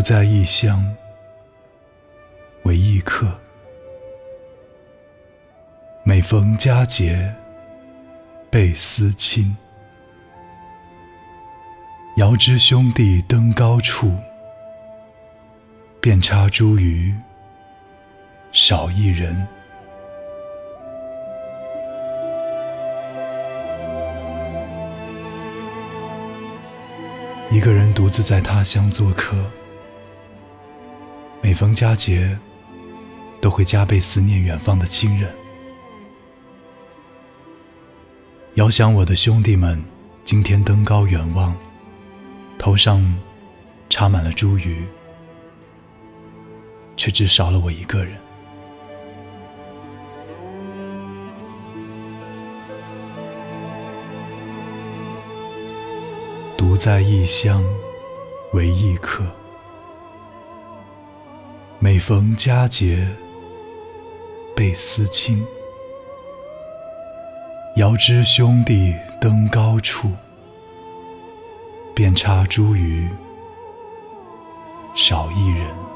独在异乡为异客。每逢佳节倍思亲。遥知兄弟登高处，遍插茱萸少一人。一个人独自在他乡做客，每逢佳节，都会加倍思念远方的亲人。遥想我的兄弟们，今天登高远望，头上插满了茱萸，却只少了我一个人。独在异乡为异客，每逢佳节倍思亲。遥知兄弟登高处，遍插茱萸少一人。